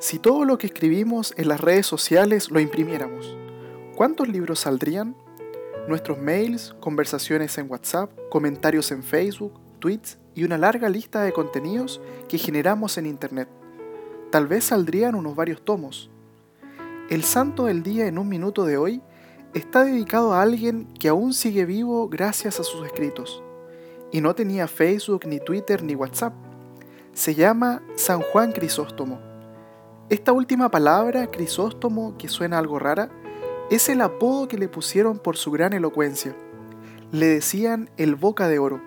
Si todo lo que escribimos en las redes sociales lo imprimiéramos, ¿cuántos libros saldrían? Nuestros mails, conversaciones en WhatsApp, comentarios en Facebook, tweets y una larga lista de contenidos que generamos en Internet. Tal vez saldrían unos varios tomos. El santo del día en un minuto de hoy está dedicado a alguien que aún sigue vivo gracias a sus escritos. Y no tenía Facebook, ni Twitter, ni WhatsApp. Se llama San Juan Crisóstomo. Esta última palabra, Crisóstomo, que suena algo rara, es el apodo que le pusieron por su gran elocuencia. Le decían el boca de oro.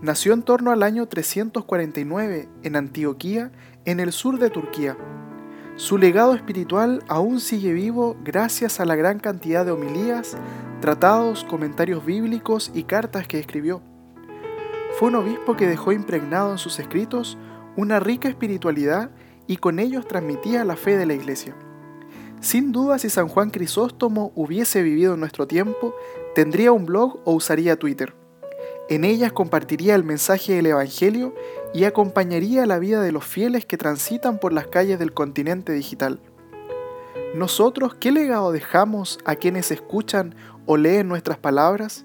Nació en torno al año 349 en Antioquía, en el sur de Turquía. Su legado espiritual aún sigue vivo gracias a la gran cantidad de homilías, tratados, comentarios bíblicos y cartas que escribió. Fue un obispo que dejó impregnado en sus escritos una rica espiritualidad y con ellos transmitía la fe de la iglesia. Sin duda, si San Juan Crisóstomo hubiese vivido en nuestro tiempo, tendría un blog o usaría Twitter. En ellas compartiría el mensaje del Evangelio y acompañaría la vida de los fieles que transitan por las calles del continente digital. Nosotros, ¿qué legado dejamos a quienes escuchan o leen nuestras palabras?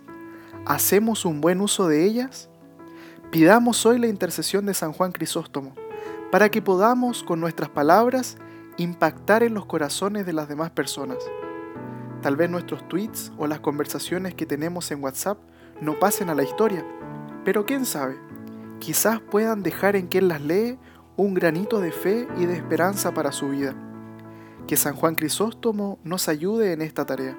¿Hacemos un buen uso de ellas? Pidamos hoy la intercesión de San Juan Crisóstomo para que podamos con nuestras palabras impactar en los corazones de las demás personas. Tal vez nuestros tweets o las conversaciones que tenemos en WhatsApp no pasen a la historia, pero quién sabe, quizás puedan dejar en quien las lee un granito de fe y de esperanza para su vida. Que San Juan Crisóstomo nos ayude en esta tarea.